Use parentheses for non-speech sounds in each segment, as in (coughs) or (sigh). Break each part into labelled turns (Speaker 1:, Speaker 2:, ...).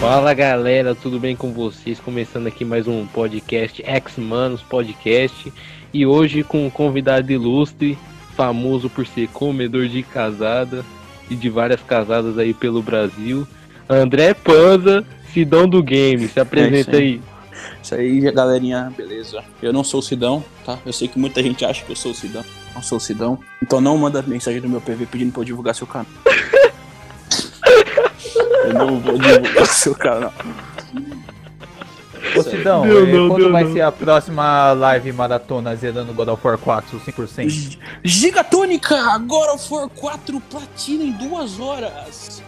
Speaker 1: Fala galera, tudo bem com vocês? Começando aqui mais um podcast X-Manos Podcast e hoje com um convidado ilustre, famoso por ser comedor de casada e de várias casadas aí pelo Brasil, André Panza, Sidão do Game. Se apresenta
Speaker 2: É
Speaker 1: aí.
Speaker 2: Isso aí, galerinha, beleza. Eu não sou o Sidão, tá? Eu sei que muita gente acha que eu sou o Sidão. Não sou o Sidão. Então não manda mensagem no meu PV pedindo pra eu divulgar seu canal. (laughs) eu não vou divulgar seu canal.
Speaker 3: Ô Sidão,
Speaker 1: Deu
Speaker 3: eh,
Speaker 1: não,
Speaker 3: quando
Speaker 1: deu
Speaker 3: vai
Speaker 1: não.
Speaker 3: ser a próxima live maratona zerando God of War 4 100%?
Speaker 2: G- Gigatônica, agora for 4 platina em duas horas.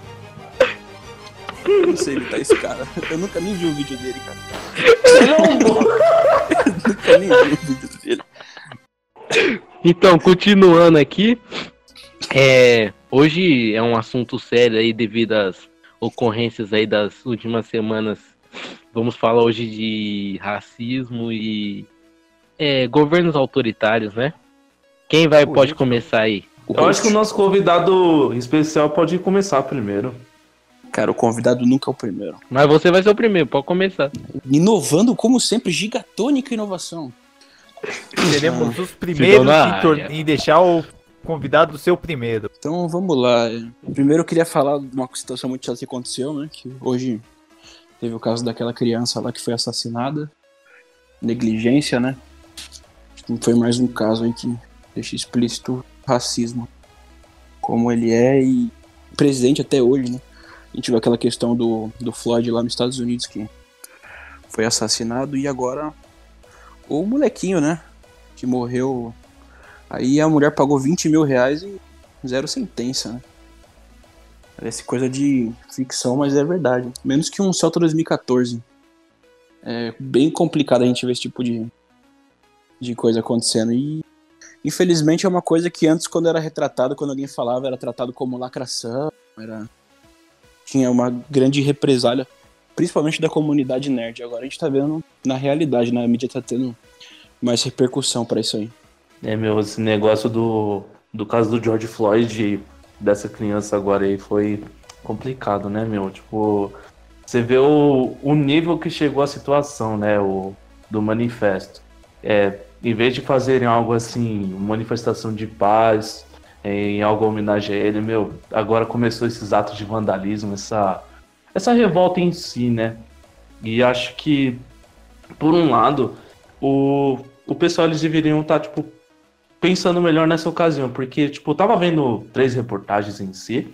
Speaker 2: Eu não sei imitar esse cara. Eu nunca nem vi o vídeo dele, cara. Eu nunca nem vi o vídeo dele.
Speaker 1: Então, continuando aqui, é, hoje é um assunto sério aí devido às ocorrências aí das últimas semanas. Vamos falar hoje de racismo e é, governos autoritários, né? Quem vai pode começar aí?
Speaker 4: Eu acho que o nosso convidado especial pode começar primeiro.
Speaker 2: Cara, o convidado nunca é o primeiro.
Speaker 1: Mas você vai ser o primeiro, pode começar.
Speaker 2: Inovando, como sempre, gigatônica inovação.
Speaker 3: Seremos os primeiros em, em deixar o convidado ser o primeiro.
Speaker 2: Então vamos lá. Primeiro eu queria falar de uma situação muito chata que aconteceu, né? Que hoje teve o caso daquela criança lá que foi assassinada. Negligência, né? Foi mais um caso aí que deixa explícito racismo. Como ele é e presidente até hoje, né? A gente viu aquela questão do, do Floyd lá nos Estados Unidos que foi assassinado e agora o molequinho, né? Que morreu. Aí a mulher pagou 20 mil reais e zero sentença, né? Parece coisa de ficção, mas é verdade. Menos que um Celta 2014. É bem complicado a gente ver esse tipo de, de coisa acontecendo. E infelizmente é uma coisa que antes, quando era retratado, quando alguém falava, era tratado como lacração, era tinha uma grande represália, principalmente da comunidade nerd. Agora a gente tá vendo na realidade, né? A mídia tá tendo mais repercussão pra isso aí.
Speaker 4: É, meu, esse negócio do, do caso do George Floyd, dessa criança agora aí, foi complicado, né, meu? Tipo, você vê o, o nível que chegou a situação, né, o, do manifesto. É, em vez de fazerem algo assim, uma manifestação de paz, em algo em homenagem a ele, meu, agora começou esses atos de vandalismo, essa, essa revolta em si, né? E acho que, por um lado, o, o pessoal eles deveriam estar, tipo, pensando melhor nessa ocasião, porque, tipo, eu tava vendo três reportagens em si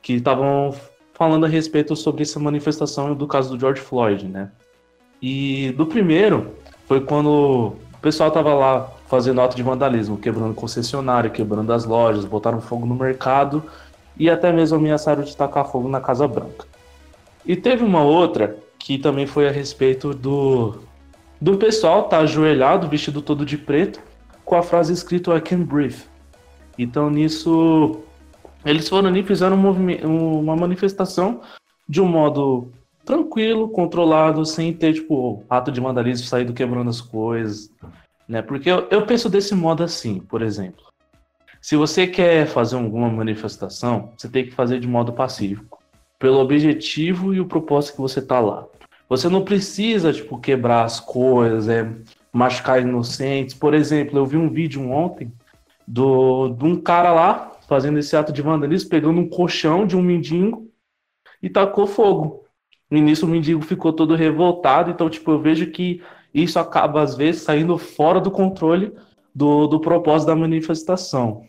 Speaker 4: que estavam falando a respeito sobre essa manifestação do caso do George Floyd, né? E do primeiro foi quando o pessoal tava lá fazendo ato de vandalismo, quebrando concessionário, quebrando as lojas, botaram fogo no mercado e até mesmo ameaçaram de tacar fogo na Casa Branca. E teve uma outra que também foi a respeito do do pessoal tá ajoelhado, vestido todo de preto, com a frase escrita I can breathe. Então nisso eles foram ali fizeram um- uma manifestação de um modo tranquilo, controlado, sem ter tipo ato de vandalismo, saído quebrando as coisas, né? Porque eu, eu penso desse modo assim, por exemplo. Se você quer fazer alguma manifestação, você tem que fazer de modo pacífico, pelo objetivo e o propósito que você tá lá. Você não precisa, tipo, quebrar as coisas, é, machucar inocentes. Por exemplo, eu vi um vídeo ontem do, de um cara lá fazendo esse ato de vandalismo, pegando um colchão de um mendigo e tacou fogo. No início o mendigo ficou todo revoltado, então, tipo, eu vejo que isso acaba, às vezes, saindo fora do controle do, do propósito da manifestação.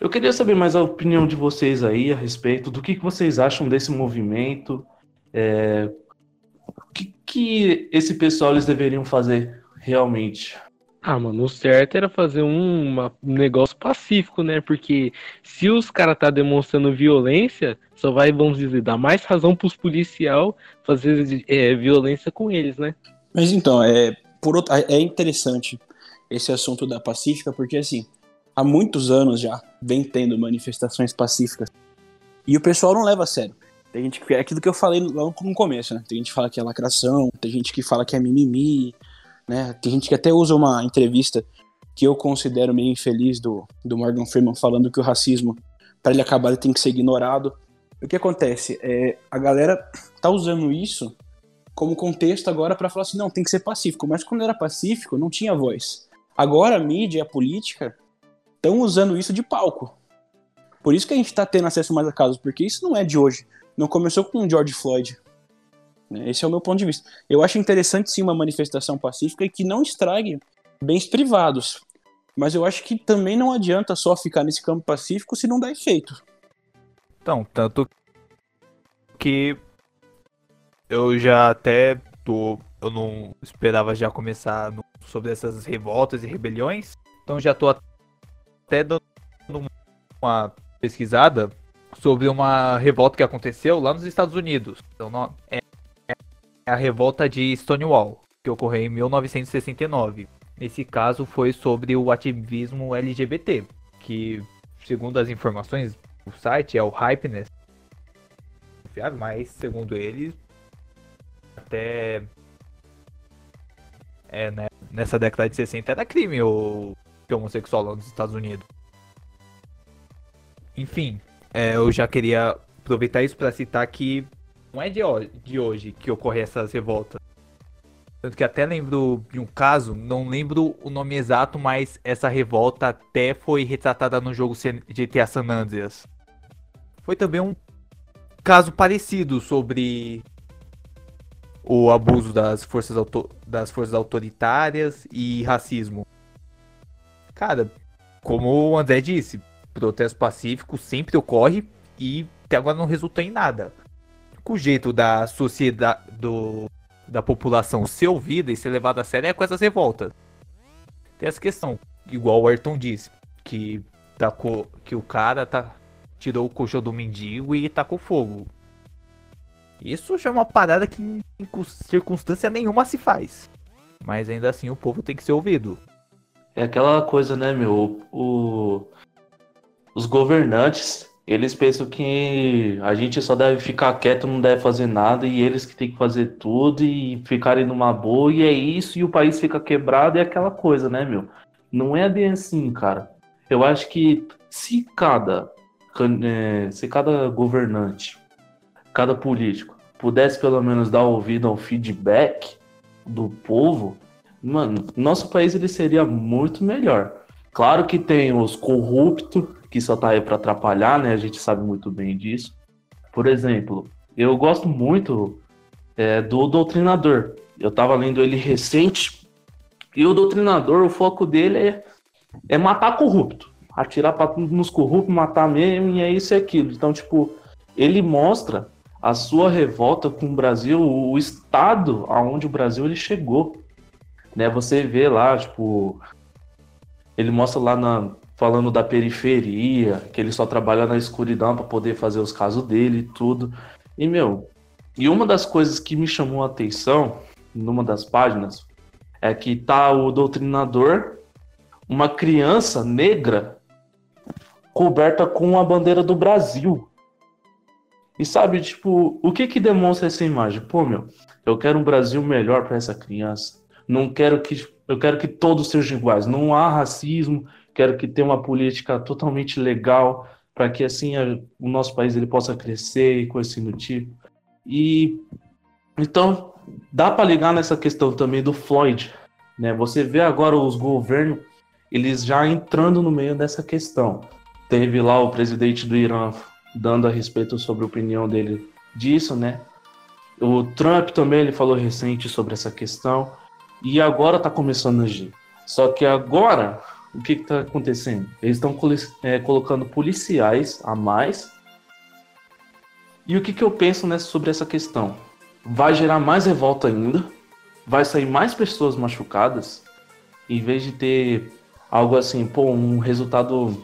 Speaker 4: Eu queria saber mais a opinião de vocês aí a respeito do que, que vocês acham desse movimento, é, o que, que esse pessoal eles deveriam fazer realmente?
Speaker 1: Ah, mano, o certo era fazer um, uma- um negócio pacífico, né? Porque se os caras tá demonstrando violência, só vai, vamos dizer, dar mais razão pros policial fazer é, violência com eles, né?
Speaker 2: Mas então, é, por outro, é interessante esse assunto da pacífica, porque assim, há muitos anos já vem tendo manifestações pacíficas. E o pessoal não leva a sério. Tem gente que é aquilo que eu falei lá no começo, né? Tem gente que fala que é lacração, tem gente que fala que é mimimi, né? Tem gente que até usa uma entrevista que eu considero meio infeliz do, do Morgan Freeman falando que o racismo, para ele acabar, ele tem que ser ignorado. O que acontece? É, a galera tá usando isso como contexto agora para falar assim, não, tem que ser pacífico. Mas quando era pacífico, não tinha voz. Agora a mídia e a política estão usando isso de palco. Por isso que a gente está tendo acesso mais a casos, porque isso não é de hoje. Não começou com o George Floyd. Né? Esse é o meu ponto de vista. Eu acho interessante sim uma manifestação pacífica e que não estrague bens privados. Mas eu acho que também não adianta só ficar nesse campo pacífico se não dá efeito.
Speaker 3: Então, tanto que eu já até tô. Eu não esperava já começar no, sobre essas revoltas e rebeliões. Então já tô até dando uma pesquisada sobre uma revolta que aconteceu lá nos Estados Unidos. Então, é, é a revolta de Stonewall, que ocorreu em 1969. Nesse caso foi sobre o ativismo LGBT, que segundo as informações do site é o Hypeness, mas segundo eles até é, né, nessa década de 60 era crime o homossexual lá nos Estados Unidos. Enfim, é, eu já queria aproveitar isso para citar que não é de hoje, de hoje que ocorre essas revoltas. Tanto que até lembro de um caso, não lembro o nome exato, mas essa revolta até foi retratada no jogo GTA San Andreas. Foi também um caso parecido sobre o abuso das forças, das forças autoritárias e racismo. Cara, como o André disse, protesto pacífico sempre ocorre e até agora não resultou em nada. O jeito da sociedade, do, da população ser ouvida e ser levada a sério é com essas revoltas. Tem essa questão, igual o Ayrton disse, que, tacou, que o cara tá, tirou o colchão do mendigo e tacou fogo. Isso já é uma parada que em circunstância nenhuma se faz. Mas ainda assim o povo tem que ser ouvido.
Speaker 4: É aquela coisa, né, meu? O, os governantes, eles pensam que a gente só deve ficar quieto, não deve fazer nada, e eles que tem que fazer tudo e ficarem numa boa, e é isso, e o país fica quebrado, é aquela coisa, né, meu? Não é bem assim, cara. Eu acho que se cada, é, se cada governante, cada político, pudesse pelo menos dar ouvido ao feedback do povo, mano, nosso país ele seria muito melhor. Claro que tem os corruptos que só tá aí para atrapalhar, né? A gente sabe muito bem disso. Por exemplo, eu gosto muito é, do Doutrinador. Eu tava lendo ele recente e o Doutrinador, o foco dele é, é matar corrupto, atirar pra, nos corruptos, matar mesmo e é isso e aquilo. Então, tipo, ele mostra a sua revolta com o Brasil, o estado aonde o Brasil ele chegou. Né? Você vê lá, tipo, ele mostra lá na, falando da periferia, que ele só trabalha na escuridão para poder fazer os casos dele e tudo. E, meu, e uma das coisas que me chamou a atenção, numa das páginas, é que tá o doutrinador, uma criança negra coberta com a bandeira do Brasil. E sabe, tipo, o que que demonstra essa imagem? Pô, meu, eu quero um Brasil melhor para essa criança. Não quero que eu quero que todos sejam iguais. Não há racismo, quero que tenha uma política totalmente legal para que assim a, o nosso país ele possa crescer e coisa assim do tipo. E então dá para ligar nessa questão também do Floyd, né? Você vê agora os governos eles já entrando no meio dessa questão. Teve lá o presidente do Irã dando a respeito sobre a opinião dele disso, né? O Trump também ele falou recente sobre essa questão e agora está começando a agir. Só que agora o que está acontecendo? Eles estão é, colocando policiais a mais. E o que, que eu penso nessa, sobre essa questão? Vai gerar mais revolta ainda, vai sair mais pessoas machucadas, em vez de ter algo assim, pô, um resultado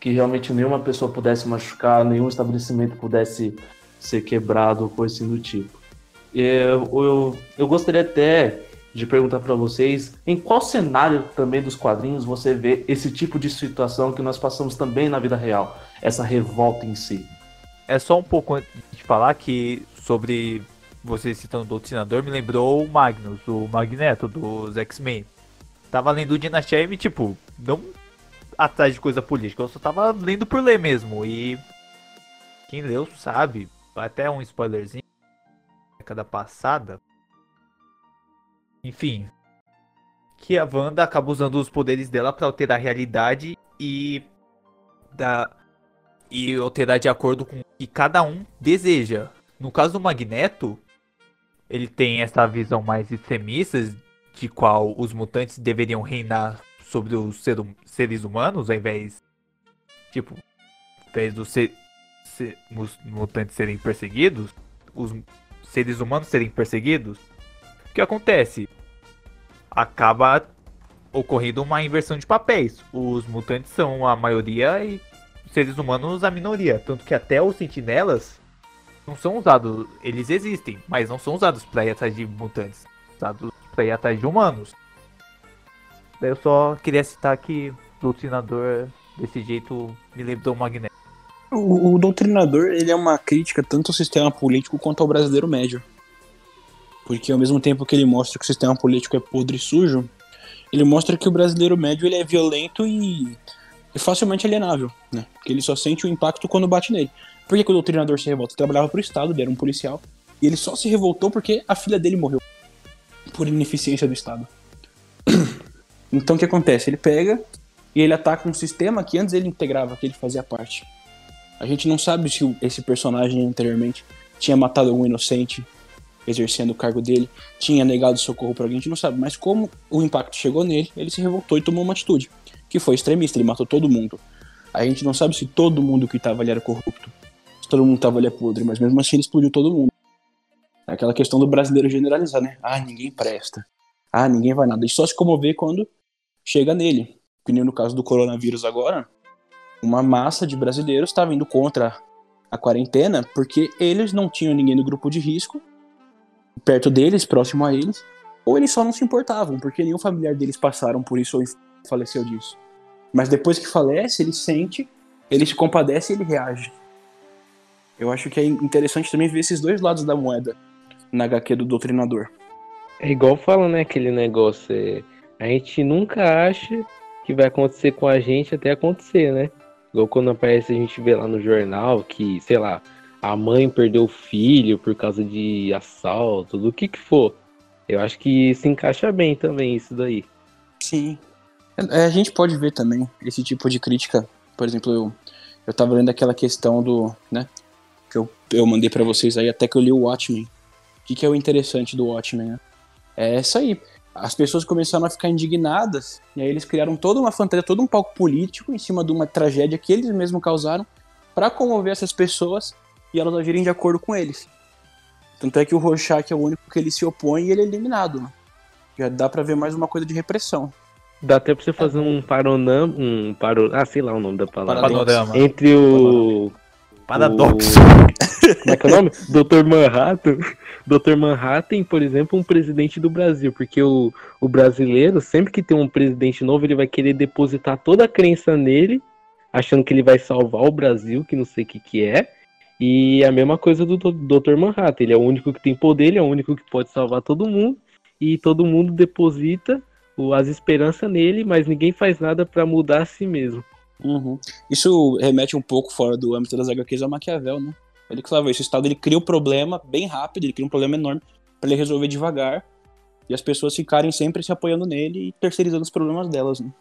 Speaker 4: que realmente nenhuma pessoa pudesse machucar, nenhum estabelecimento pudesse ser quebrado, coisa assim do tipo. Eu, eu, eu gostaria até de perguntar para vocês em qual cenário também dos quadrinhos você vê esse tipo de situação que nós passamos também na vida real, essa revolta em si.
Speaker 3: É só um pouco antes de falar que sobre você citando o Doutrinador, me lembrou o Magnus, o Magneto dos X-Men. Tava lendo o Dynasty M, tipo, não atrás de coisa política, eu só tava lendo por ler mesmo. E quem leu sabe, até um spoilerzinho, década passada. Enfim, que a Wanda acaba usando os poderes dela para alterar a realidade e da e alterar de acordo com o que cada um deseja. No caso do Magneto, ele tem essa visão mais extremista de qual os mutantes deveriam reinar sobre os ser, seres humanos, ao invés tipo, ao invés dos ser, ser, mutantes serem perseguidos, os seres humanos serem perseguidos. O que acontece? Acaba ocorrendo uma inversão de papéis. Os mutantes são a maioria e os seres humanos a minoria. Tanto que até os sentinelas não são usados. Eles existem, mas não são usados para ir atrás de mutantes. Usados para ir atrás de humanos. Eu só queria citar que o doutrinador desse jeito me lembrou o Magneto.
Speaker 2: O, o doutrinador ele é uma crítica tanto ao sistema político quanto ao brasileiro médio. Porque ao mesmo tempo que ele mostra que o sistema político é podre e sujo, ele mostra que o brasileiro médio ele é violento e, e facilmente alienável, né? Porque ele só sente o impacto quando bate nele. Por que, que o doutrinador se revolta? Ele trabalhava pro Estado, ele era um policial. E ele só se revoltou porque a filha dele morreu. Por ineficiência do Estado. (coughs) então o que acontece? Ele pega e ele ataca um sistema que antes ele integrava, que ele fazia parte. A gente não sabe se esse personagem anteriormente tinha matado algum inocente, exercendo o cargo dele, tinha negado socorro para alguém, a gente não sabe. Mas como o impacto chegou nele, ele se revoltou e tomou uma atitude, que foi extremista, ele matou todo mundo. A gente não sabe se todo mundo que estava ali era corrupto, se todo mundo estava ali podre, mas mesmo assim ele explodiu todo mundo. É aquela questão do brasileiro generalizar, né? Ah, ninguém presta. Ah, ninguém vai nada. E só se comover quando chega nele. Que nem no caso do coronavírus agora, uma massa de brasileiros estava indo contra a quarentena porque eles não tinham ninguém no grupo de risco perto deles, próximo a eles, ou eles só não se importavam, porque nenhum familiar deles passaram por isso ou faleceu disso. Mas depois que falece, ele sente, ele se compadece e ele reage. Eu acho que é interessante também ver esses dois lados da moeda na HQ do Doutrinador.
Speaker 1: É igual fala, né, aquele negócio, é, a gente nunca acha que vai acontecer com a gente até acontecer, né? Igual quando aparece a gente vê lá no jornal que, sei lá, a mãe perdeu o filho por causa de assalto, do que que for. Eu acho que se encaixa bem também isso daí.
Speaker 2: Sim. É, a gente pode ver também esse tipo de crítica. Por exemplo, eu, eu tava lendo aquela questão do, né, que eu, eu mandei para vocês aí, até que eu li o Watchmen. O que, que é o interessante do Watchmen, né? É isso aí. As pessoas começaram a ficar indignadas, e aí eles criaram toda uma fantasia, todo um palco político em cima de uma tragédia que eles mesmos causaram para comover essas pessoas e elas agirem de acordo com eles. Tanto é que o Rorschach é o único que ele se opõe e ele é eliminado. Né? Já dá para ver mais uma coisa de repressão.
Speaker 1: Dá até pra você fazer um paronam, um paro, ah, sei lá o nome da palavra.
Speaker 3: Panorama.
Speaker 1: Entre o
Speaker 3: Paradoxo.
Speaker 1: o- Como é que é o nome? (laughs) Dr. Manhattan. Dr. Manhattan, por exemplo, um presidente do Brasil, porque o, o brasileiro, sempre que tem um presidente novo, ele vai querer depositar toda a crença nele, achando que ele vai salvar o Brasil, que não sei o que que é. E a mesma coisa do Dr. Manhattan, ele é o único que tem poder, ele é o único que pode salvar todo mundo, e todo mundo deposita as esperanças nele, mas ninguém faz nada pra mudar a si mesmo.
Speaker 2: Uhum. Isso remete um pouco fora do âmbito das HQs ao Maquiavel, né? Ele que falava isso, o Estado ele cria o problema bem rápido, ele cria um problema enorme para ele resolver devagar e as pessoas ficarem sempre se apoiando nele e terceirizando os problemas delas, né?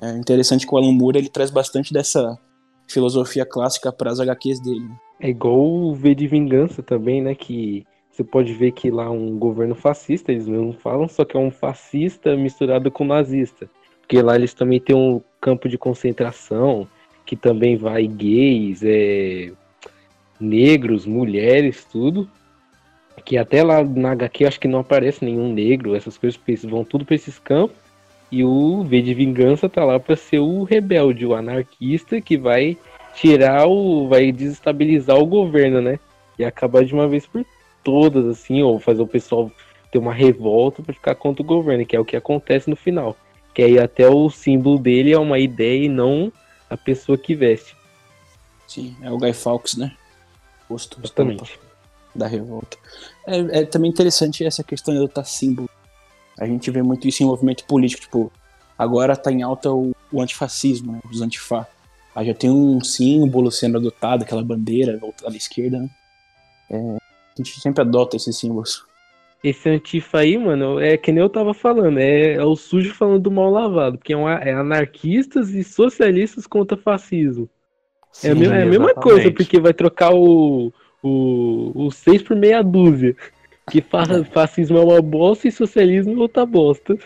Speaker 2: É interessante que o Alan Moore ele traz bastante dessa filosofia clássica para as HQs dele. né?
Speaker 1: É igual o V de Vingança também, né? Que você pode ver que lá um governo fascista, eles mesmos falam, só que é um fascista misturado com nazista. Porque lá eles também têm um campo de concentração, que também vai gays, é, negros, mulheres, tudo. Que até lá na HQ acho que não aparece nenhum negro, essas coisas, vão tudo pra esses campos. E o V de Vingança tá lá pra ser o rebelde, o anarquista que vai tirar o. vai desestabilizar o governo, né? E acabar de uma vez por todas, assim, ou fazer o pessoal ter uma revolta pra ficar contra o governo, que é o que acontece no final. Que aí até o símbolo dele é uma ideia e não a pessoa que veste.
Speaker 2: Sim, é o Guy Fawkes, né? Posto
Speaker 1: Exatamente.
Speaker 2: da revolta. É, é também interessante essa questão de adotar símbolo. A gente vê muito isso em movimento político, tipo, agora tá em alta o, o antifascismo, né, os antifá. Aí já tem um símbolo sendo adotado, aquela bandeira voltada à esquerda, né? É, a gente sempre adota esses símbolos.
Speaker 1: Esse antifa aí, mano, é que nem eu tava falando, é, é o sujo falando do mal lavado, porque é, um, é anarquistas e socialistas contra fascismo. é a,
Speaker 4: Sim,
Speaker 1: mesma, é a mesma
Speaker 4: exatamente.
Speaker 1: coisa, porque vai trocar o, o, o 6 por meia dúzia. Que fa fascismo é uma bosta e socialismo é outra bosta.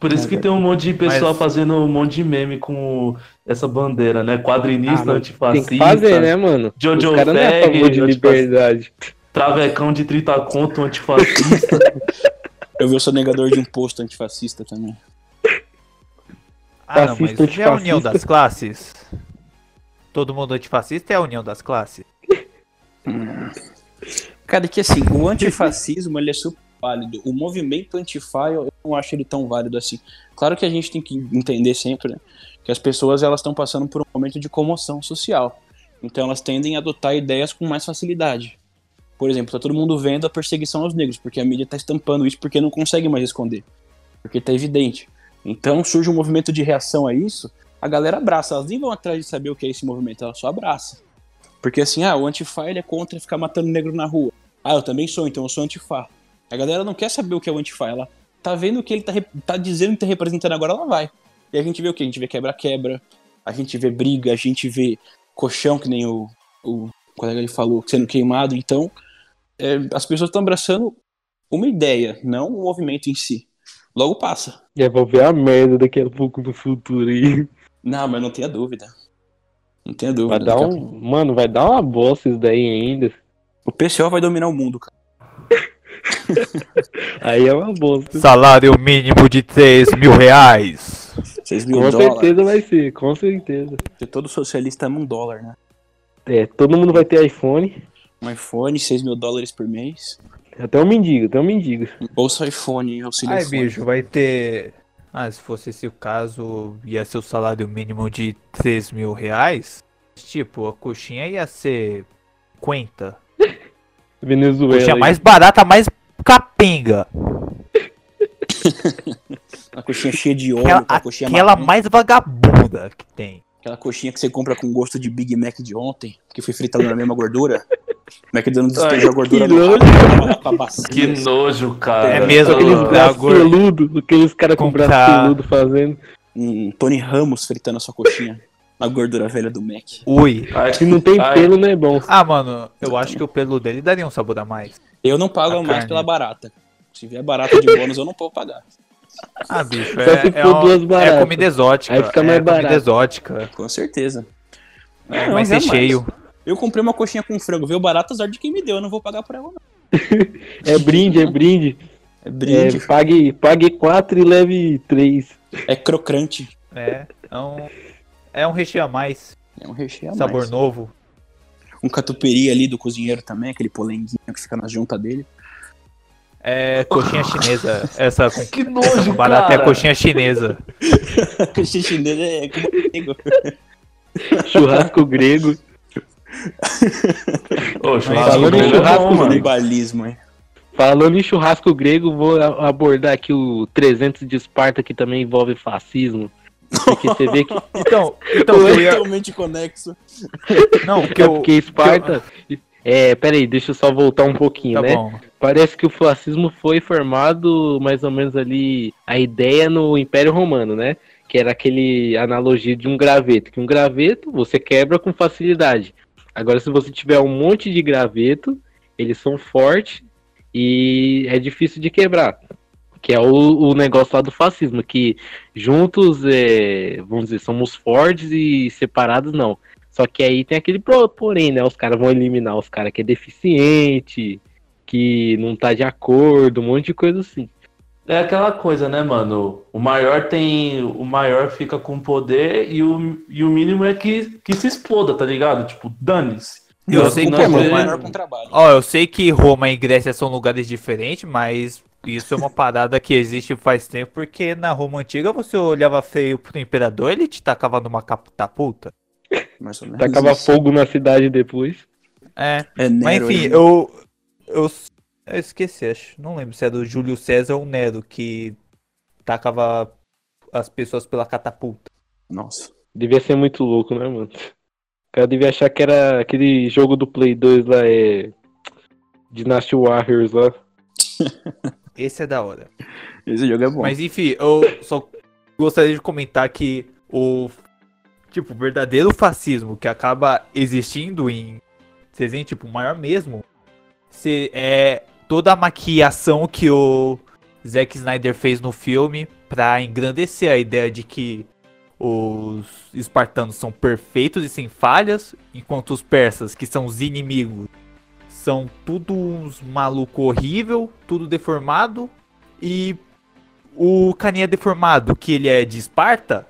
Speaker 4: Por isso que tem um monte de pessoa
Speaker 3: Mas-
Speaker 4: fazendo um monte de meme com essa bandeira, né? Quadrinista,
Speaker 1: Ah,
Speaker 4: antifascista,
Speaker 1: Tem que fazer, né, mano?
Speaker 4: Jojo
Speaker 1: Os caras não é a favor de
Speaker 4: Fag,
Speaker 1: liberdade.
Speaker 4: travecão de 30 conto, antifascista. (laughs)
Speaker 2: Eu vi o sonegador de imposto antifascista também.
Speaker 3: Ah, não, mas é a união das classes. Todo mundo antifascista é a união das classes.
Speaker 2: Cara, que assim, o antifascismo ele é super válido. O movimento antifa eu não acho ele tão válido assim. Claro que a gente tem que entender sempre né, que as pessoas elas estão passando por um momento de comoção social. Então elas tendem a adotar ideias com mais facilidade. Por exemplo, tá todo mundo vendo a perseguição aos negros, porque a mídia tá estampando isso porque não consegue mais esconder. Porque tá evidente. Então surge um movimento de reação a isso, a galera abraça. Elas nem vão atrás de saber o que é esse movimento, ela só abraça. Porque assim, ah, o antifa ele é contra ficar matando negro na rua. Ah, eu também sou, então eu sou antifa. A galera não quer saber o que é o antifa, ela tá vendo o que ele tá, tá dizendo que tá representando agora, ela vai. E a gente vê o que? A gente vê quebra-quebra, a gente vê briga, a gente vê colchão, que nem o, o colega ele falou, sendo queimado. Então, é, as pessoas estão abraçando uma ideia, não o movimento em si. Logo passa.
Speaker 1: Já vou ver a merda daqui a pouco no futuro aí.
Speaker 2: Não, mas não tenha dúvida. Não tenha
Speaker 1: Vai
Speaker 2: dúvida.
Speaker 1: dar um. Mano, vai dar uma bosta isso daí ainda.
Speaker 2: O PCO vai dominar o mundo, cara. (laughs)
Speaker 1: Aí é uma bosta.
Speaker 3: Salário mínimo de 3 mil reais.
Speaker 2: 6 mil
Speaker 1: Com
Speaker 2: dólares.
Speaker 1: certeza vai ser, com certeza.
Speaker 2: Porque todo socialista ama um dólar, né?
Speaker 1: É, todo mundo vai ter iPhone.
Speaker 2: Um iPhone, 6 mil dólares por mês.
Speaker 1: Até o mendigo, até o mendigo.
Speaker 2: Bolsa iPhone, auxílio
Speaker 3: Ai,
Speaker 2: iPhone.
Speaker 3: bicho, vai ter. Ah, se fosse esse o caso, ia ser o salário mínimo de 3 mil reais. Tipo, a coxinha ia ser 50. (laughs)
Speaker 1: Venezuela.
Speaker 3: Coxinha
Speaker 1: aí.
Speaker 3: mais barata, mais capenga. (laughs)
Speaker 2: Uma coxinha cheia de óleo,
Speaker 3: Aquela,
Speaker 2: coxinha
Speaker 3: aquela
Speaker 2: marrom.
Speaker 3: mais vagabunda que tem.
Speaker 2: Aquela coxinha que você compra com gosto de Big Mac de ontem, que foi fritado na mesma gordura. McDonald's despejou a gordura
Speaker 1: que
Speaker 2: no
Speaker 1: nojo.
Speaker 2: a bacia.
Speaker 4: que nojo, cara.
Speaker 3: É mesmo,
Speaker 4: Tá
Speaker 1: Aqueles
Speaker 4: louco.
Speaker 1: braços peludos, aqueles caras com braço peludo fazendo.
Speaker 2: Um Tony Ramos fritando a sua coxinha. Na gordura velha do Mac.
Speaker 3: Ui.
Speaker 4: Ai,
Speaker 1: Se não tem
Speaker 4: ai,
Speaker 1: pelo, não é bom.
Speaker 3: Ah, mano, eu acho que o pelo dele daria um sabor a mais.
Speaker 2: Eu não pago
Speaker 3: A
Speaker 2: mais
Speaker 3: carne.
Speaker 2: pela barata. Se vier barata de bônus, eu não posso pagar.
Speaker 3: Ah, bicho, é, é, um-
Speaker 1: duas
Speaker 3: é comida exótica.
Speaker 1: Aí fica mais
Speaker 3: é comida
Speaker 1: barato.
Speaker 3: exótica.
Speaker 2: Com certeza.
Speaker 3: É, ser
Speaker 2: jamais.
Speaker 3: cheio.
Speaker 2: Eu comprei uma coxinha com frango, veio barata, azar de quem me deu, eu não vou pagar por ela, não. (laughs)
Speaker 1: É brinde, é brinde.
Speaker 2: É brinde,
Speaker 1: É, pague, pague quatro e leve três.
Speaker 2: é crocante.
Speaker 3: É, é um, é um recheio a mais.
Speaker 2: É um recheio a
Speaker 3: sabor
Speaker 2: mais.
Speaker 3: novo.
Speaker 2: Um catupiry ali do cozinheiro também, aquele polenguinho que fica na junta dele.
Speaker 3: É coxinha chinesa. Essa (laughs)
Speaker 4: Que nojo,
Speaker 3: barata é
Speaker 4: cara.
Speaker 3: coxinha chinesa. (laughs)
Speaker 2: Coxinha chinesa é como nego.
Speaker 1: Churrasco grego.
Speaker 4: Ô,
Speaker 3: Falando em
Speaker 4: é
Speaker 1: churrasco.
Speaker 2: Canibalismo, hein?
Speaker 1: Falando em churrasco grego, vou abordar aqui o 300 de Esparta, que também envolve fascismo. Porque você vê que. (laughs)
Speaker 3: Então, então (laughs) eu ia,
Speaker 2: Totalmente conexo.
Speaker 3: não,
Speaker 1: É
Speaker 3: eu,
Speaker 1: porque Esparta. É, peraí, deixa eu só voltar um pouquinho,
Speaker 3: tá
Speaker 1: né?
Speaker 3: bom.
Speaker 1: Parece que o fascismo foi formado mais ou menos ali a ideia no Império Romano, né? Que era aquele analogia de um graveto, que um graveto você quebra com facilidade. Agora, se você tiver um monte de graveto, eles são fortes e é difícil de quebrar. Que é o, o negócio lá do fascismo, que juntos, é, vamos dizer, somos fortes e separados não. Só que aí tem aquele porém, né? Os caras vão eliminar os caras que é deficiente, que não tá de acordo, um monte de coisa assim.
Speaker 4: É aquela coisa, né, mano? O maior tem. O maior fica com poder e o, e o mínimo é que, que se exploda, tá ligado? Tipo, dane-se.
Speaker 3: Eu
Speaker 4: Não,
Speaker 3: sei
Speaker 4: não
Speaker 3: que
Speaker 4: é
Speaker 3: é
Speaker 2: menor com trabalho.
Speaker 3: Ó, eu sei que Roma e Grécia são lugares diferentes, mas isso é uma (laughs) parada que existe faz tempo, porque na Roma antiga você olhava feio pro imperador, ele te tacava numa catapulta.
Speaker 1: Tacava
Speaker 2: isso.
Speaker 1: fogo na cidade depois.
Speaker 3: É,
Speaker 2: É
Speaker 3: mas enfim, eu, eu. Eu esqueci, acho. Não lembro se é do Júlio César ou Nero que tacava as pessoas pela catapulta.
Speaker 2: Nossa.
Speaker 1: Devia ser muito louco, né, mano? O cara devia achar que era aquele jogo do Play 2 lá, é. Dynasty Warriors lá. (laughs)
Speaker 3: Esse é da hora.
Speaker 2: Esse jogo é bom.
Speaker 3: Mas enfim, eu só gostaria de comentar que o tipo verdadeiro fascismo que acaba existindo em desenho tipo maior mesmo se é toda a maquiação que o Zack Snyder fez no filme para engrandecer a ideia de que os espartanos são perfeitos e sem falhas, enquanto os persas, que são os inimigos, são tudo uns maluco horrível, tudo deformado, e o caninha deformado, que ele é de Esparta,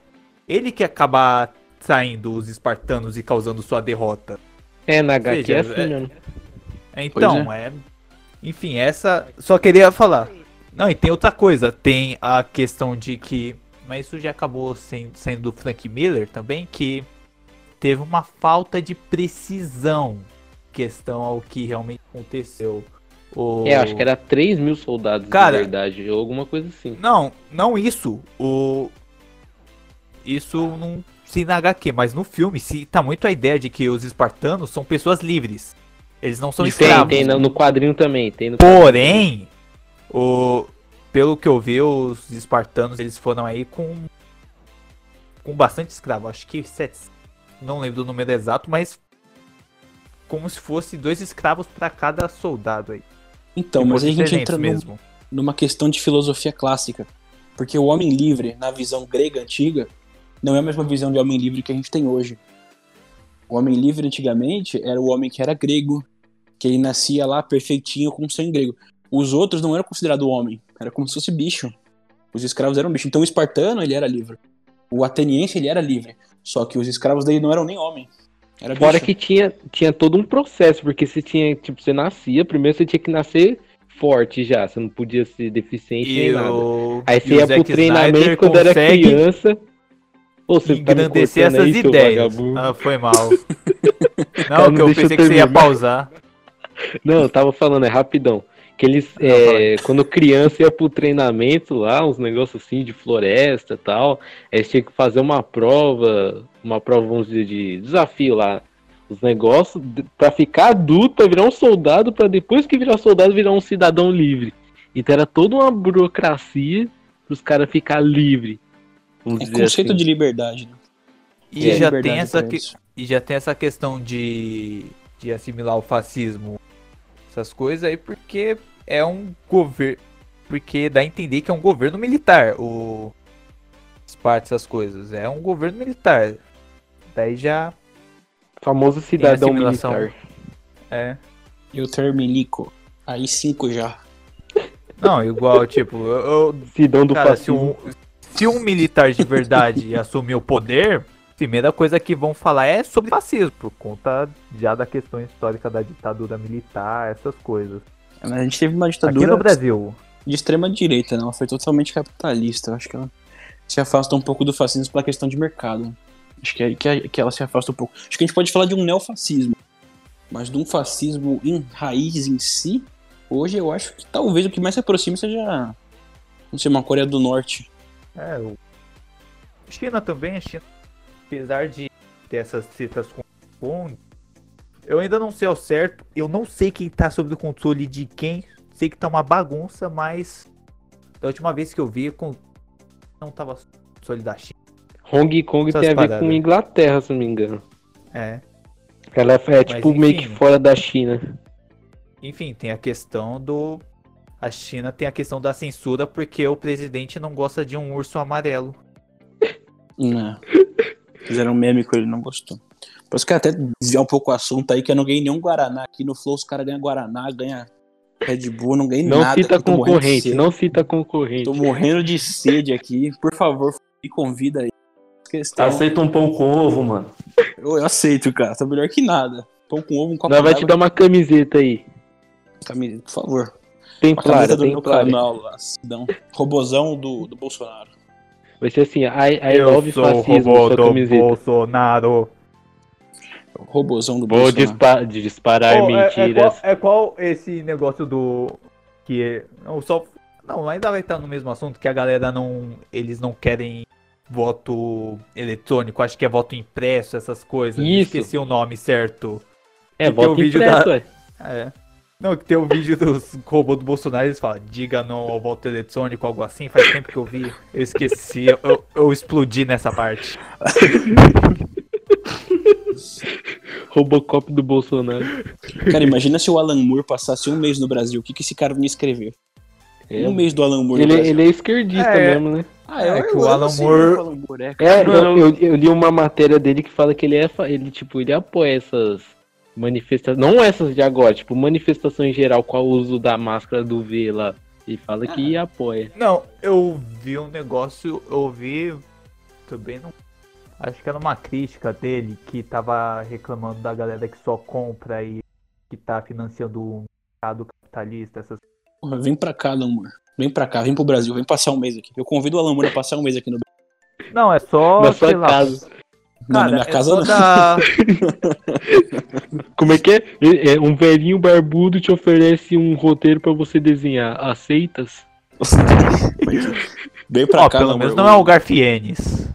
Speaker 3: ele que acaba saindo os espartanos e causando sua derrota.
Speaker 1: É, na HQ
Speaker 3: Veja,
Speaker 1: é assim,
Speaker 3: é-
Speaker 1: mano.
Speaker 3: Então, é. Enfim, essa. Só queria falar. Não, e tem outra coisa. Tem a questão de que. Mas isso já acabou sendo, sendo do Frank Miller também, que teve uma falta de precisão questão ao que realmente aconteceu. O...
Speaker 1: É, acho que era 3 mil soldados
Speaker 3: Cara-
Speaker 1: de verdade, ou alguma coisa assim.
Speaker 3: Não, não isso. O. Isso não se na HQ, mas no filme se tá muito a ideia de que os espartanos são pessoas livres. Eles não são
Speaker 1: tem,
Speaker 3: escravos.
Speaker 1: tem no no quadrinho também, tem no
Speaker 3: Porém, o, pelo que eu vi, os espartanos eles foram aí com com bastante escravo. Acho que sete, não lembro do número exato, mas como se fosse dois escravos para cada soldado aí.
Speaker 2: Então, mas aí a gente entra num-
Speaker 3: mesmo.
Speaker 2: numa questão de filosofia clássica. Porque o homem livre, na visão grega antiga, não é a mesma visão de homem livre que a gente tem hoje. O homem livre antigamente era o homem que era grego, que ele nascia lá perfeitinho com sangue grego. Os outros não eram considerados homem, era como se fosse bicho. Os escravos eram bicho. Então o espartano, ele era livre. O ateniense, ele era livre. Só que os escravos dele não eram nem homem. Era
Speaker 1: Fora
Speaker 2: bicho.
Speaker 1: que tinha, tinha todo um processo, porque você tinha, tipo, você nascia, primeiro você tinha que nascer forte já, você não podia ser deficiente nem
Speaker 3: E
Speaker 1: nada.
Speaker 3: o,
Speaker 1: Aí você
Speaker 3: o
Speaker 1: ia
Speaker 3: Zack
Speaker 1: pro treinamento
Speaker 3: Snyder
Speaker 1: quando era criança. Ô, você tá
Speaker 3: engrandecer
Speaker 1: cortando
Speaker 3: essas
Speaker 1: aí,
Speaker 3: ideias. Ah, foi mal. (laughs) Não, que eu
Speaker 1: deixa eu
Speaker 3: pensei que você ia pausar.
Speaker 1: Não, eu tava falando, é rapidão. Que eles,
Speaker 3: Não,
Speaker 1: é, quando criança ia pro treinamento lá, uns negócios assim de floresta e tal, eles tinham que fazer uma prova, uma prova, vamos dizer, de desafio lá. Os negócios pra ficar adulto, pra virar um soldado, pra depois que virar soldado, virar um cidadão livre. Então era toda uma burocracia pros caras ficar livre. Vamos
Speaker 2: É
Speaker 1: dizer
Speaker 2: conceito
Speaker 1: assim.
Speaker 2: de liberdade. Né?
Speaker 3: E
Speaker 2: É,
Speaker 3: já
Speaker 2: liberdade
Speaker 3: tem essa que. E já tem essa questão de, de assimilar o fascismo, essas coisas aí, porque é um governo. Porque dá a entender que é um governo militar, o Esparta, essas coisas. É um governo militar. Daí já
Speaker 1: Famoso cidadão militar.
Speaker 3: é.
Speaker 2: E o termilico. Aí cinco já.
Speaker 3: Não, igual, (laughs) tipo, eu, eu-
Speaker 1: Cidadão do
Speaker 3: cara, se
Speaker 1: fascismo.
Speaker 3: um, se um militar de verdade (laughs) assumir o poder, primeira coisa que vão falar é sobre fascismo, por conta já da questão histórica da ditadura militar, essas coisas.
Speaker 2: Mas a gente teve uma
Speaker 3: Aqui
Speaker 2: ditadura
Speaker 3: no Brasil.
Speaker 2: de extrema direita, né? Ela foi totalmente capitalista. Eu acho que ela se afasta um pouco do fascismo pela questão de mercado. Acho que, é, que, é- que ela se afasta um pouco. Acho que a gente pode falar de um neofascismo. Mas de um fascismo em raiz em si, hoje eu acho que talvez o que mais se aproxime seja. Não sei, uma Coreia do Norte.
Speaker 3: É, o... China também, a China, apesar de ter essas citas com eu ainda não sei ao certo, eu não sei quem tá sob o controle de quem, sei que tá uma bagunça, mas da última vez que eu vi, com... não tava sob o controle da China.
Speaker 1: Hong Kong
Speaker 3: Essas
Speaker 1: tem a ver
Speaker 3: paradas.
Speaker 1: com Inglaterra, se não me engano.
Speaker 3: É.
Speaker 1: Ela é tipo meio que
Speaker 3: enfim.
Speaker 1: fora da China.
Speaker 3: Enfim, tem a questão do. A China tem a questão da censura porque o presidente não gosta de um urso amarelo. (laughs)
Speaker 2: Não. Fizeram um meme com ele, não gostou. Por isso que até desviar um pouco o assunto aí, que eu não ganhei nenhum Guaraná. Aqui no Flow os caras ganham Guaraná, ganham Red Bull, não ganhei
Speaker 1: Não
Speaker 2: nada.
Speaker 1: cita concorrente, não cita concorrente.
Speaker 2: Tô morrendo de sede aqui. Por favor, me convida aí. Questão.
Speaker 4: Aceita um pão com ovo, mano.
Speaker 2: Eu, eu aceito, cara. Tá melhor que nada. Pão com ovo, um copo
Speaker 1: Nós vai te dar uma camiseta aí.
Speaker 2: camisa, por favor.
Speaker 1: Tem clara,
Speaker 2: do
Speaker 1: tem
Speaker 2: meu
Speaker 1: clara.
Speaker 2: canal lá. Robozão do, do Bolsonaro.
Speaker 1: Vai ser assim, I, I love fascismo, sua camiseta.
Speaker 3: Bolsonaro.
Speaker 2: Robozão do
Speaker 1: Vou
Speaker 2: Bolsonaro.
Speaker 1: dispa- disparar
Speaker 3: Pô, é-
Speaker 1: mentiras.
Speaker 3: É, qual, esse negócio do. Que é. Não, só. Não, ainda vai estar no mesmo assunto que a galera não. Eles não querem voto eletrônico, acho que é voto impresso, essas coisas.
Speaker 1: Isso.
Speaker 3: Esqueci o nome certo.
Speaker 1: É,
Speaker 3: Que tem o
Speaker 1: volta
Speaker 3: vídeo
Speaker 1: impresso, ué.
Speaker 3: É. Não, que tem o vídeo dos robôs do Bolsonaro, eles falam, diga não ao voto eletrônico, algo assim. Faz tempo que eu vi, eu esqueci, eu, eu explodi nessa parte. (laughs)
Speaker 1: Robocop do Bolsonaro.
Speaker 2: Cara, imagina se o Alan Moore passasse um mês no Brasil. O que, que esse cara ia escrever?
Speaker 1: É.
Speaker 2: Um mês do Alan Moore
Speaker 1: Ele,
Speaker 2: no Brasil.
Speaker 1: ele é esquerdista
Speaker 3: É.
Speaker 1: mesmo, né?
Speaker 2: Ah,
Speaker 3: É
Speaker 2: eu-
Speaker 3: que o
Speaker 2: eu
Speaker 3: Alan Moore-
Speaker 2: Alan Moore é,
Speaker 1: É, eu, eu, eu li uma matéria dele que fala que ele é, ele tipo, ele apoia essas manifestações, não essas de agora, tipo, manifestação em geral com o uso da máscara do V lá. Ele fala que apoia.
Speaker 3: Não, eu vi um negócio, eu vi também não. Acho que era uma crítica dele que tava reclamando da galera que só compra e que tá financiando o mercado capitalista, essas
Speaker 2: Porra, vem pra cá, Alan Moore. Vem pra cá, vem pro Brasil, vem passar um mês aqui. Eu convido o Moore a passar um mês aqui no Brasil.
Speaker 3: Não, é só.
Speaker 1: Na sua
Speaker 3: sei lá,
Speaker 1: casa.
Speaker 2: Não,
Speaker 3: Cara,
Speaker 2: na minha
Speaker 3: é
Speaker 2: casa não.
Speaker 3: dar- (laughs)
Speaker 1: Como é que é? É, é, Um velhinho barbudo te oferece um roteiro pra você desenhar. Aceitas?
Speaker 2: Vem pra
Speaker 3: Ó,
Speaker 2: cá,
Speaker 3: pelo menos não é o Garfienes.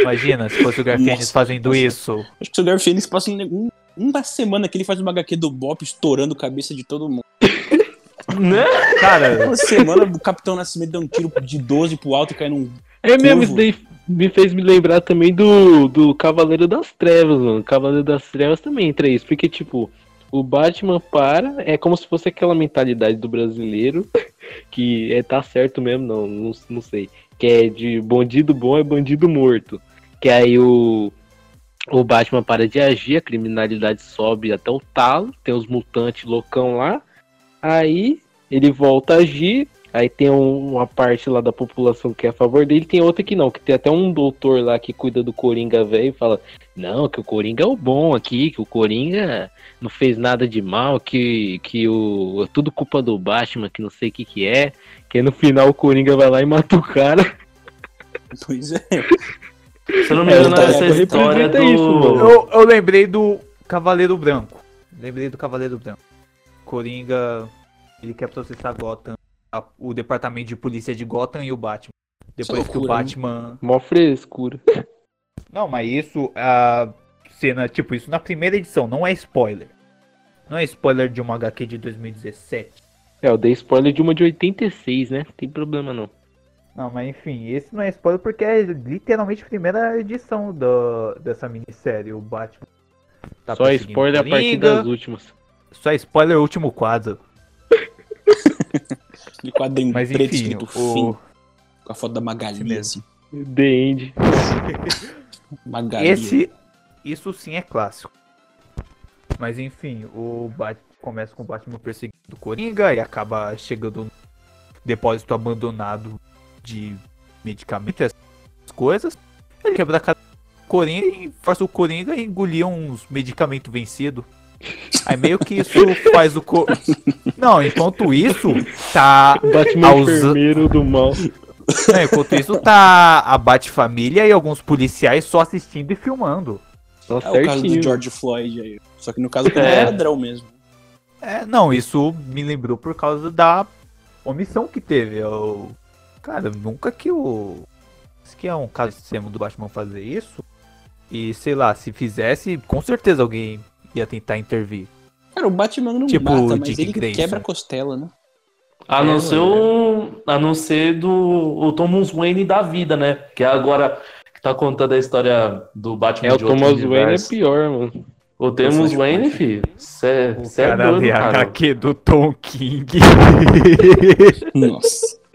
Speaker 3: Imagina se fosse o Garfienes
Speaker 2: Nossa.
Speaker 3: fazendo isso.
Speaker 2: Acho que o Garfield Phoenix passa um- um- uma semana que ele faz uma HQ do Bop estourando a cabeça de todo mundo. (laughs)
Speaker 4: Né?
Speaker 3: Cara,
Speaker 2: Uma semana o Capitão Nascimento dá um tiro de 12 pro alto e cai num.
Speaker 1: É mesmo, isso daí me fez me lembrar também do, do Cavaleiro das Trevas, mano. Cavaleiro das Trevas também entra isso, porque, tipo, o Batman para, é como se fosse aquela mentalidade do brasileiro, (laughs) que é tá certo mesmo, não, não, não sei. Que é de bandido bom é bandido morto. Que aí o, o Batman para de agir, a criminalidade sobe até o talo, tem os mutantes loucão lá, aí ele volta a agir, Aí tem um- uma parte lá da população que é a favor dele, tem outra que não, que tem até um doutor lá que cuida do Coringa velho e fala: Não, que o Coringa é o bom aqui, que o Coringa não fez nada de mal, que, que o, é tudo culpa do Batman, que não sei o que que é. Que aí no final o Coringa vai lá e mata o cara. (laughs)
Speaker 2: Pois é.
Speaker 4: Se eu não me
Speaker 2: É,
Speaker 4: engano,
Speaker 2: tá-
Speaker 4: essa história do...
Speaker 1: isso, mano.
Speaker 3: eu, eu lembrei do Cavaleiro Branco. Lembrei do Cavaleiro Branco. Coringa, ele quer processar Gotham, a- o departamento de polícia de Gotham e o Batman. Depois que o
Speaker 2: né?
Speaker 3: Batman.
Speaker 1: Mó frescura. (laughs)
Speaker 3: Não, mas isso, a cena, tipo, isso na primeira edição, não é spoiler. Não é spoiler de uma HQ de 2017.
Speaker 1: É, eu dei spoiler de uma de 86, né? Não tem problema não.
Speaker 3: Não, mas enfim, esse não é spoiler porque é literalmente a primeira edição do, dessa minissérie, o Batman. tá
Speaker 1: Só spoiler a partir das últimas.
Speaker 3: Só spoiler o último quadro. (laughs)
Speaker 2: Aquele quadrinho
Speaker 3: Mas
Speaker 2: preto
Speaker 3: enfim,
Speaker 2: escrito
Speaker 3: o...
Speaker 2: fim, com a foto da Magali,
Speaker 3: mesmo.
Speaker 2: assim.
Speaker 1: The End. (laughs)
Speaker 2: Magali.
Speaker 3: esse. Isso sim é clássico. Mas enfim, o Batman começa com o Batman perseguindo o Coringa e acaba chegando no depósito abandonado de medicamentos, essas coisas. Ele quebra a cara do Coringa e força o Coringa a engolir uns medicamentos vencidos. Aí meio que isso faz o co... Não, enquanto isso, tá.
Speaker 1: Batman
Speaker 3: Aos-
Speaker 1: enfermeiro do mal.
Speaker 3: Não, enquanto isso, tá a Bat-família e alguns policiais só assistindo e filmando.
Speaker 1: Nossa,
Speaker 2: É o caso
Speaker 1: certinho.
Speaker 2: do George Floyd aí. Só que no caso
Speaker 4: É.
Speaker 2: é ladrão mesmo.
Speaker 3: É, não, isso me lembrou por causa da omissão que teve. Eu, cara, nunca que o. Isso que é um caso extremo do Batman fazer isso. E sei lá, se fizesse, com certeza alguém ia tentar intervir.
Speaker 2: Cara, o Batman não
Speaker 3: Tipo
Speaker 2: mata,
Speaker 3: o
Speaker 2: mas
Speaker 3: Dick
Speaker 2: ele
Speaker 3: Grayson.
Speaker 2: quebra a costela, né?
Speaker 4: A não
Speaker 3: É,
Speaker 4: ser o. A não ser do o Thomas Wayne da vida, né? Que agora que tá contando a história do Batman
Speaker 1: É, o
Speaker 4: de outro
Speaker 1: Thomas Wayne é
Speaker 4: universo.
Speaker 1: pior, mano.
Speaker 4: O Thomas Wayne, filho. Cê
Speaker 3: O
Speaker 4: cê é
Speaker 3: cara
Speaker 4: doido,
Speaker 3: lê a
Speaker 4: cara.
Speaker 3: HQ do Tom King.
Speaker 2: Nossa. (laughs)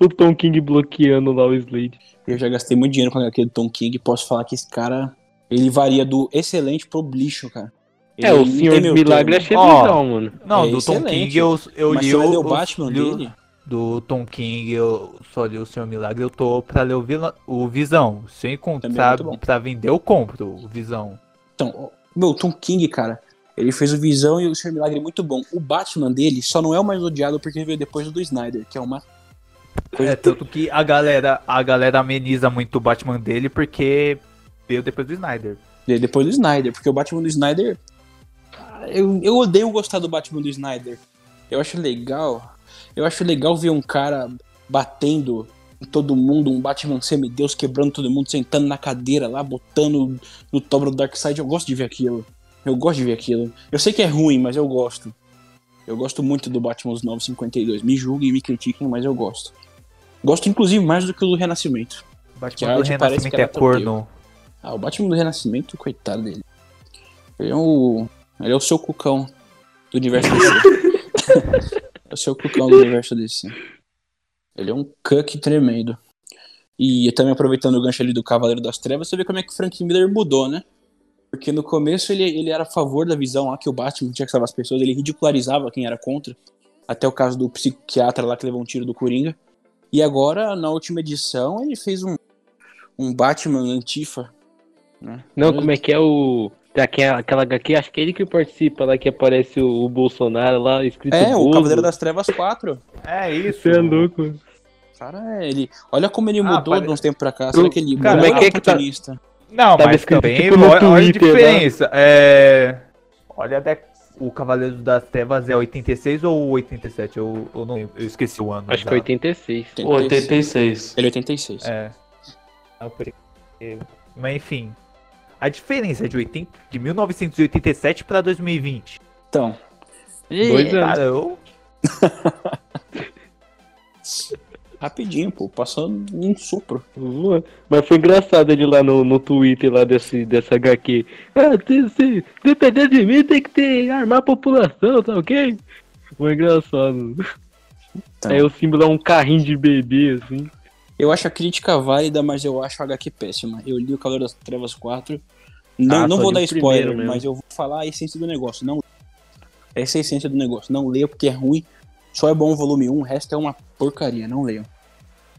Speaker 1: O Tom King bloqueando lá o Slade.
Speaker 2: Eu já gastei muito dinheiro com a HQ do Tom King. Posso falar que esse cara, ele varia do excelente pro lixo, cara.
Speaker 1: É, o Senhor do Milagre achei
Speaker 3: Ó,
Speaker 1: legal, mano.
Speaker 3: Não,
Speaker 2: É
Speaker 3: do Tom
Speaker 2: excelente.
Speaker 3: King eu, eu
Speaker 2: Mas
Speaker 3: li
Speaker 2: você vai
Speaker 3: o.
Speaker 2: ler o Batman
Speaker 3: li o-
Speaker 2: dele?
Speaker 3: Do Tom King eu só li o Senhor Milagre, eu tô pra ler o, Vila- o Visão. Se eu
Speaker 2: Também é
Speaker 3: encontrar
Speaker 2: muito bom.
Speaker 3: pra vender, eu compro o Visão.
Speaker 2: Então, ó, meu, o Tom King, cara, ele fez o Visão e o Senhor Milagre muito bom. O Batman dele só não é o mais odiado porque veio depois do Snyder, que é uma coisa
Speaker 3: É, tanto que a galera, a galera ameniza muito o Batman dele porque veio depois do Snyder.
Speaker 2: Veio depois do Snyder, porque o Batman do Snyder. Eu, eu odeio gostar do Batman do Snyder. Eu acho legal. Eu acho legal ver um cara batendo em todo mundo, um Batman semideus quebrando todo mundo, sentando na cadeira lá, botando no topo do Darkseid. Eu gosto de ver aquilo. Eu gosto de ver aquilo. Eu sei que é ruim, mas eu gosto. Eu gosto muito do Batman dos 952. Me julguem e me critiquem, mas eu gosto. Gosto inclusive mais do que o do Renascimento.
Speaker 3: O Batman do
Speaker 2: arte parece
Speaker 3: Renascimento é corno.
Speaker 2: Ah, o Batman do Renascimento, coitado dele. Ele é o. Ele é o seu cucão do universo DC. (laughs) é o seu cucão do universo DC. Ele é um cuck tremendo. E também aproveitando o gancho ali do Cavaleiro das Trevas, você vê como é que o Frank Miller mudou, né? Porque no começo ele, ele era a favor da visão lá que o Batman tinha que salvar as pessoas, ele ridicularizava quem era contra. Até o caso do psiquiatra lá que levou um tiro do Coringa. E agora, na última edição, ele fez um, um Batman antifa. Né?
Speaker 1: Não, como é que é o. Aquela, aquela HQ, acho que é ele que participa lá, que aparece o, o Bolsonaro lá, escrito
Speaker 2: É, o
Speaker 1: Bozo.
Speaker 2: Cavaleiro das Trevas 4.
Speaker 3: É isso.
Speaker 1: Você é louco.
Speaker 2: Cara, é, ele. Olha como ele
Speaker 3: Ah,
Speaker 2: mudou
Speaker 3: pare-
Speaker 2: de uns tempos pra cá. Será que ele
Speaker 3: Cara,
Speaker 2: mudou
Speaker 1: como é que é que tá-?
Speaker 3: Não,
Speaker 1: Tava
Speaker 3: mas também
Speaker 1: tipo
Speaker 3: olha, olha a
Speaker 1: Twitter, né?
Speaker 3: diferença. É... Olha até o Cavaleiro das Trevas é 86 ou 87? Eu, eu não eu esqueci o ano.
Speaker 1: Acho que é
Speaker 3: exato.
Speaker 1: 86.
Speaker 4: 86.
Speaker 2: Ele é 86.
Speaker 3: É. Ah, por- é. Mas enfim. A diferença é de, 80, de 1987 pra 2020.
Speaker 2: Então.
Speaker 1: Dois anos.
Speaker 3: Cara, eu. (laughs)
Speaker 2: Rapidinho, pô. Passou um sopro.
Speaker 1: Mas foi engraçado ele lá no, no Twitter lá desse, dessa HQ. Ah, se, se depender de mim, tem que ter, armar a população, tá ok? Foi engraçado.
Speaker 2: Então.
Speaker 1: Aí o símbolo é um carrinho de bebê, assim.
Speaker 2: Eu acho a crítica válida, mas eu acho a HQ péssima. Eu li o Cavaleiro das Trevas 4. Não,
Speaker 1: Ah,
Speaker 2: não vou dar
Speaker 1: o
Speaker 2: spoiler, mas eu vou falar a essência do negócio. Não Essa é a essência do negócio. Não leia porque é ruim. Só é bom o volume 1, o resto é uma porcaria. Não leiam.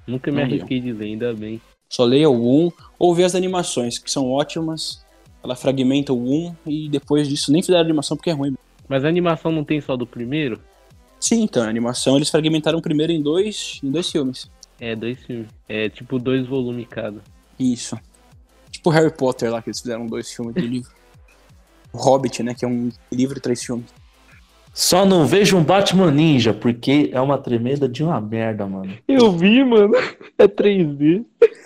Speaker 1: Nunca me
Speaker 2: Não
Speaker 1: arrisquei de ler, ainda bem.
Speaker 2: Só leia o 1 ou vê as animações, que são ótimas. Ela fragmenta o 1 e depois disso nem fizeram animação porque é ruim.
Speaker 1: Mas a animação não tem só do primeiro?
Speaker 2: Sim, então, a animação eles fragmentaram primeiro em dois, em dois filmes.
Speaker 1: É, dois filmes. É tipo dois volumes cada.
Speaker 2: Isso. Tipo Harry Potter lá, que eles fizeram dois filmes de (laughs) livro. O Hobbit, né, que é um livro e três filmes.
Speaker 4: Só não vejo um Batman Ninja, porque é uma tremenda de uma merda, mano.
Speaker 1: Eu vi, mano. É 3D. (laughs)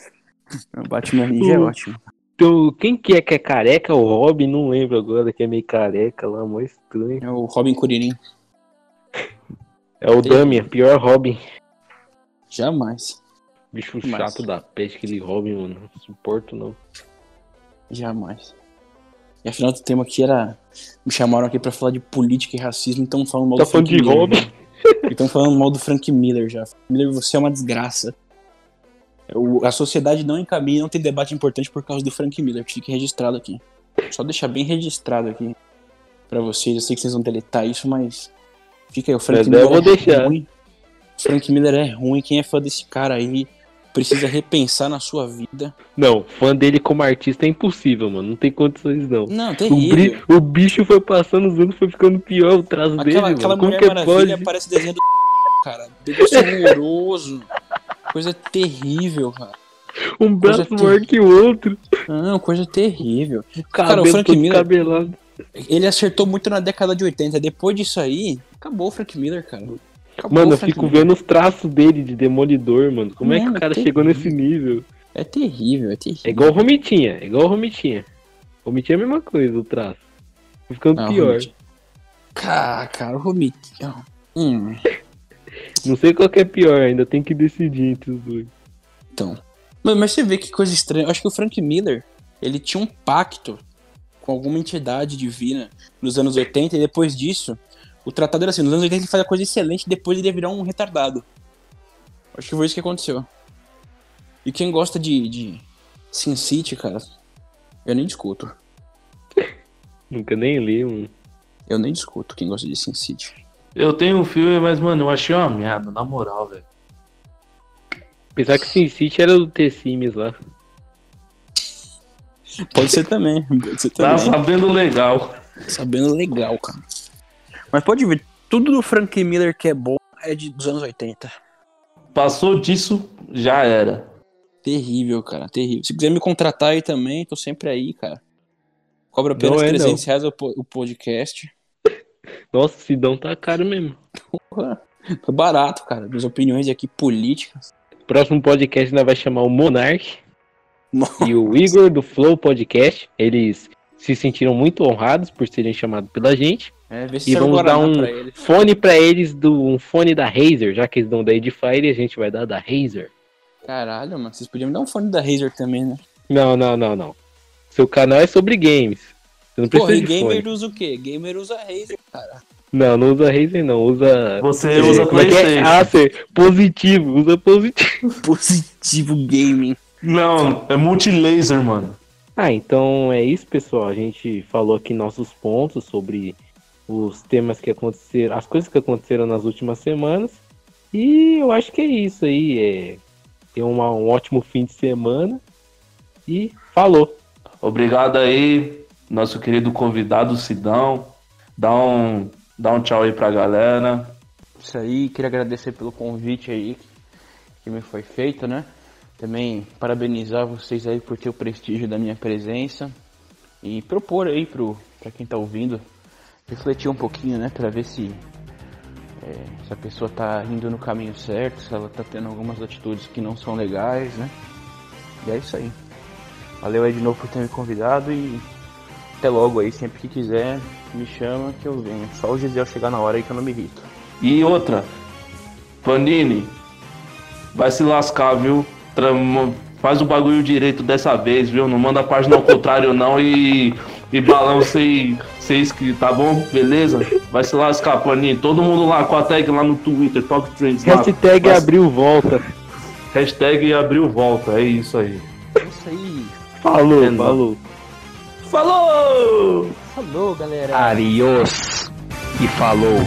Speaker 2: O Batman Ninja é ótimo.
Speaker 1: Então, quem que é que é careca? O Robin, não lembro agora, que é meio careca lá, mó estranho.
Speaker 2: É o Robin Curirim.
Speaker 1: É o Damian, pior Robin.
Speaker 2: Jamais.
Speaker 1: Bicho
Speaker 2: Mas-
Speaker 1: chato da peste, aquele Robin, mano. Não suporto, não.
Speaker 2: Jamais. E afinal do tema aqui era. Me chamaram aqui pra falar de política e racismo, então falando mal
Speaker 1: Tá
Speaker 2: do
Speaker 1: falando
Speaker 2: Frank
Speaker 1: de
Speaker 2: Miller.
Speaker 1: Robin?
Speaker 2: já. Então falando mal do Frank Miller já. Miller, você é uma desgraça. O- a sociedade não encaminha, não tem debate importante por causa do Frank Miller. que Fique registrado aqui. Só deixar bem registrado aqui pra vocês. Eu sei que vocês vão deletar isso, mas. Fica aí, o Frank
Speaker 1: Mas
Speaker 2: Miller
Speaker 1: eu vou
Speaker 2: é
Speaker 1: deixar.
Speaker 2: ruim. Frank Miller é ruim. Quem é fã desse cara aí precisa repensar na sua vida.
Speaker 1: Não, fã dele como artista é impossível, mano. Não tem condições, não.
Speaker 2: Não,
Speaker 1: O,
Speaker 2: terrível.
Speaker 1: bri- o bicho foi passando os anos, foi ficando pior o traço dele,
Speaker 2: Aquela,
Speaker 1: mano.
Speaker 2: aquela
Speaker 1: Como
Speaker 2: Mulher
Speaker 1: que
Speaker 2: Maravilha
Speaker 1: pode?
Speaker 2: parece desenho do (laughs) cara. Horroroso. Coisa terrível, cara.
Speaker 1: Um braço
Speaker 2: coisa
Speaker 1: maior que o outro.
Speaker 2: Não, coisa terrível.
Speaker 1: Cabelo
Speaker 2: o Frank Miller-
Speaker 1: descabelado.
Speaker 2: Ele acertou muito na década de 80. Depois disso aí, acabou o Frank Miller, cara. Acabou
Speaker 1: Mano, eu fico vendo os traços dele de Demolidor, mano. Como é que
Speaker 2: Mano,
Speaker 1: o cara
Speaker 2: é
Speaker 1: chegou nesse nível?
Speaker 2: É terrível, é terrível.
Speaker 1: É igual o Romitinha, é igual o Romitinha. Romitinha é a mesma coisa, o traço. Tá ficando
Speaker 2: Ah,
Speaker 1: pior.
Speaker 2: Cara, cara, o Romit. Hum, (laughs)
Speaker 1: Não sei qual que é pior, ainda tem que decidir entre os dois.
Speaker 2: então. Mas, mas você vê que coisa estranha. Eu acho que o Frank Miller, ele tinha um pacto com alguma entidade divina nos anos 80 e depois disso, o tratado era assim, nos anos 80 ele fazia coisa excelente, depois ele ia virar um retardado. Acho que foi isso que aconteceu. E quem gosta de, de Sin City, cara, eu nem discuto. (laughs)
Speaker 1: Nunca nem li, mano.
Speaker 2: Eu nem discuto quem gosta de Sin City.
Speaker 4: Eu tenho um filme, mas, mano, eu achei uma merda, na moral, velho.
Speaker 1: Apesar que Sin City era do T-Sims lá.
Speaker 2: Pode ser também, pode ser
Speaker 4: Tá
Speaker 2: também.
Speaker 4: sabendo legal.
Speaker 2: Sabendo legal, cara. Mas pode ver, tudo do Frank Miller que é bom é de, dos anos 80.
Speaker 4: Passou disso, já era.
Speaker 2: Terrível, cara, terrível. Se quiser me contratar aí também, tô sempre aí, cara. Cobra apenas
Speaker 1: Não é,
Speaker 2: 300 reais o, po- o podcast. (laughs)
Speaker 1: Nossa, Sidão tá caro mesmo.
Speaker 2: Porra, Foi barato, cara. Minhas opiniões aqui políticas.
Speaker 1: Próximo podcast nós vai chamar o Monark e o Igor do Flow Podcast. Eles se sentiram muito honrados por serem chamados pela gente.
Speaker 2: É, vê
Speaker 1: E vamos dar um fone pra eles, do, um fone da Razer, já que eles dão da Edifier, a gente vai dar da Razer.
Speaker 2: Caralho, mano. Vocês podiam me dar um fone da Razer também, né?
Speaker 1: Não, não, não, não. Seu canal é sobre games. Você não precisa
Speaker 2: Porra, e gamer
Speaker 1: fone.
Speaker 2: usa o quê? Gamer usa Razer, cara.
Speaker 1: Não, não usa Razer não, usa...
Speaker 4: Você usa
Speaker 1: Como é que é?
Speaker 4: PlayStation.
Speaker 1: Acer, positivo, usa positivo. (laughs)
Speaker 2: Positivo gaming.
Speaker 4: Não, é multilaser, mano.
Speaker 1: Ah, então é isso, pessoal. A gente falou aqui nossos pontos sobre os temas que aconteceram, as coisas que aconteceram nas últimas semanas. E eu acho que é isso aí. É ter uma- um ótimo fim de semana. E falou.
Speaker 4: Obrigado aí, nosso querido convidado Sidão. Dá um, dá um tchau aí pra galera.
Speaker 2: Isso aí, queria agradecer pelo convite aí que me foi feito, né? Também parabenizar vocês aí por ter o prestígio da minha presença e propor aí pro para quem tá ouvindo refletir um pouquinho, né, Pra ver se é, se a pessoa tá indo no caminho certo, se ela tá tendo algumas atitudes que não são legais, né? E é isso aí. Valeu aí de novo por ter me convidado e até logo aí, sempre que quiser, me chama que eu venho. Só o Gisele chegar na hora aí que eu não me irrito.
Speaker 4: E outra, Panini, vai se lascar, viu? Faz o bagulho direito dessa vez, viu? Não manda a página ao contrário não e, e balão sem, sem escrito, tá bom? Beleza? Vai se lascar, Panini. Todo mundo lá com a tag lá no Twitter, Talk Trends lá.
Speaker 1: Hashtag
Speaker 4: Vai-
Speaker 1: abriu volta.
Speaker 4: Hashtag abriu volta, é isso aí.
Speaker 2: É isso aí.
Speaker 1: Falou,
Speaker 4: É,
Speaker 1: falou.
Speaker 4: Falou!
Speaker 2: Falou, galera.
Speaker 1: Adiós. E falou.